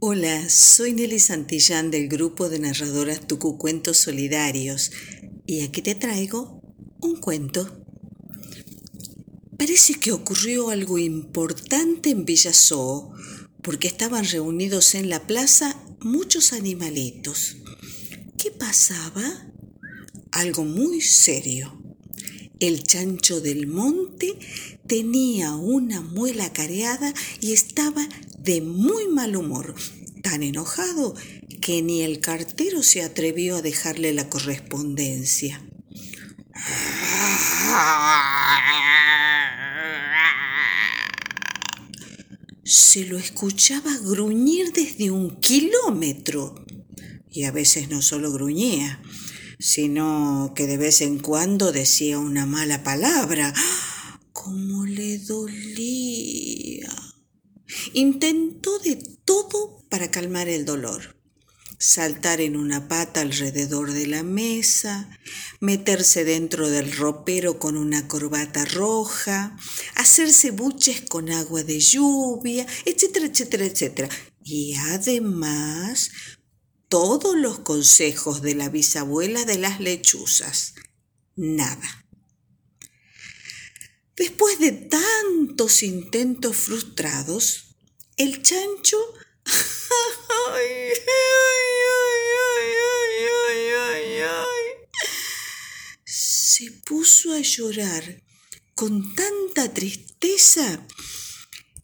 Hola, soy Nelly Santillán del grupo de narradoras Tucu Cuentos Solidarios y aquí te traigo un cuento. Parece que ocurrió algo importante en Villasoo porque estaban reunidos en la plaza muchos animalitos. ¿Qué pasaba? Algo muy serio. El chancho del monte tenía una muela careada y estaba de muy mal humor, tan enojado que ni el cartero se atrevió a dejarle la correspondencia. Se lo escuchaba gruñir desde un kilómetro. Y a veces no solo gruñía, sino que de vez en cuando decía una mala palabra. ¡Cómo le dolía! Intentó de todo para calmar el dolor. Saltar en una pata alrededor de la mesa, meterse dentro del ropero con una corbata roja, hacerse buches con agua de lluvia, etcétera, etcétera, etcétera. Y además, todos los consejos de la bisabuela de las lechuzas. Nada. Después de tantos intentos frustrados, el chancho se puso a llorar con tanta tristeza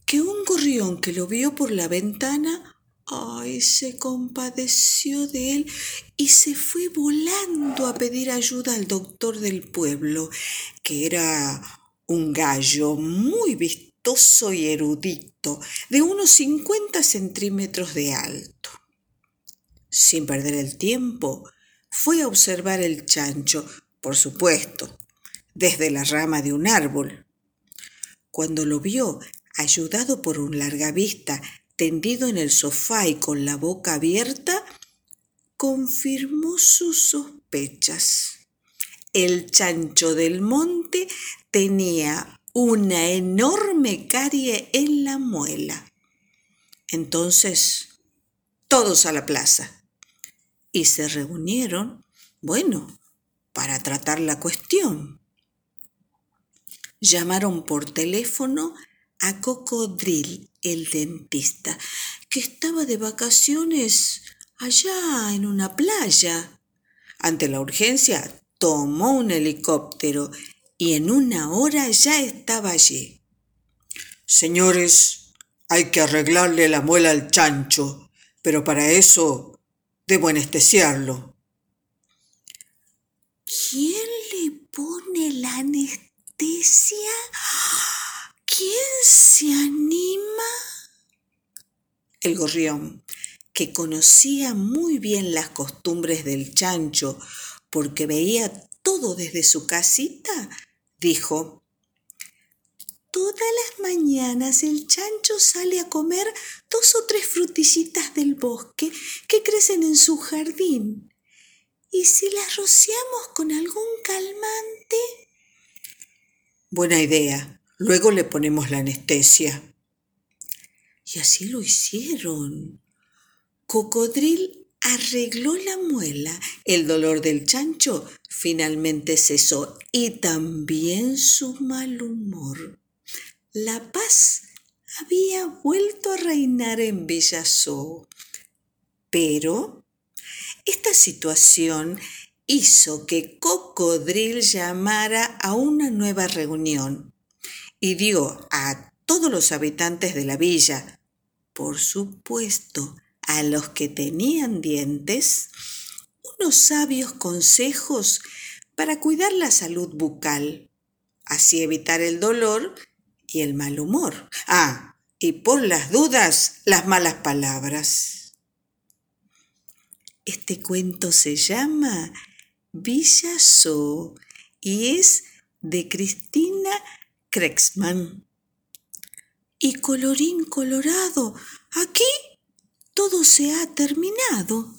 que un gorrión que lo vio por la ventana, ay, se compadeció de él y se fue volando a pedir ayuda al doctor del pueblo, que era un gallo muy vistoso y erudito, de unos 50 centímetros de alto. Sin perder el tiempo, fue a observar el chancho, por supuesto, desde la rama de un árbol. Cuando lo vio, ayudado por un largavista, tendido en el sofá y con la boca abierta, confirmó sus sospechas. El chancho del monte tenía una enorme carie en la muela. Entonces, todos a la plaza. Y se reunieron, bueno, para tratar la cuestión. Llamaron por teléfono a Cocodril, el dentista, que estaba de vacaciones allá en una playa. Ante la urgencia, tomó un helicóptero y en una hora ya estaba allí. Señores, hay que arreglarle la muela al chancho, pero para eso debo anestesiarlo. ¿Quién le pone la anestesia? ¿Quién se anima? El gorrión, que conocía muy bien las costumbres del chancho, porque veía todo desde su casita, dijo, Todas las mañanas el chancho sale a comer dos o tres frutillitas del bosque que crecen en su jardín. ¿Y si las rociamos con algún calmante? Buena idea. Luego le ponemos la anestesia. Y así lo hicieron. Cocodril arregló la muela. El dolor del chancho finalmente cesó y también su mal humor. La paz había vuelto a reinar en Villasó. Pero esta situación hizo que Cocodril llamara a una nueva reunión y dio a todos los habitantes de la villa, por supuesto a los que tenían dientes, unos sabios consejos para cuidar la salud bucal, así evitar el dolor y el mal humor. Ah, y por las dudas, las malas palabras. Este cuento se llama Villa So y es de Cristina Krexman. Y colorín colorado, aquí todo se ha terminado.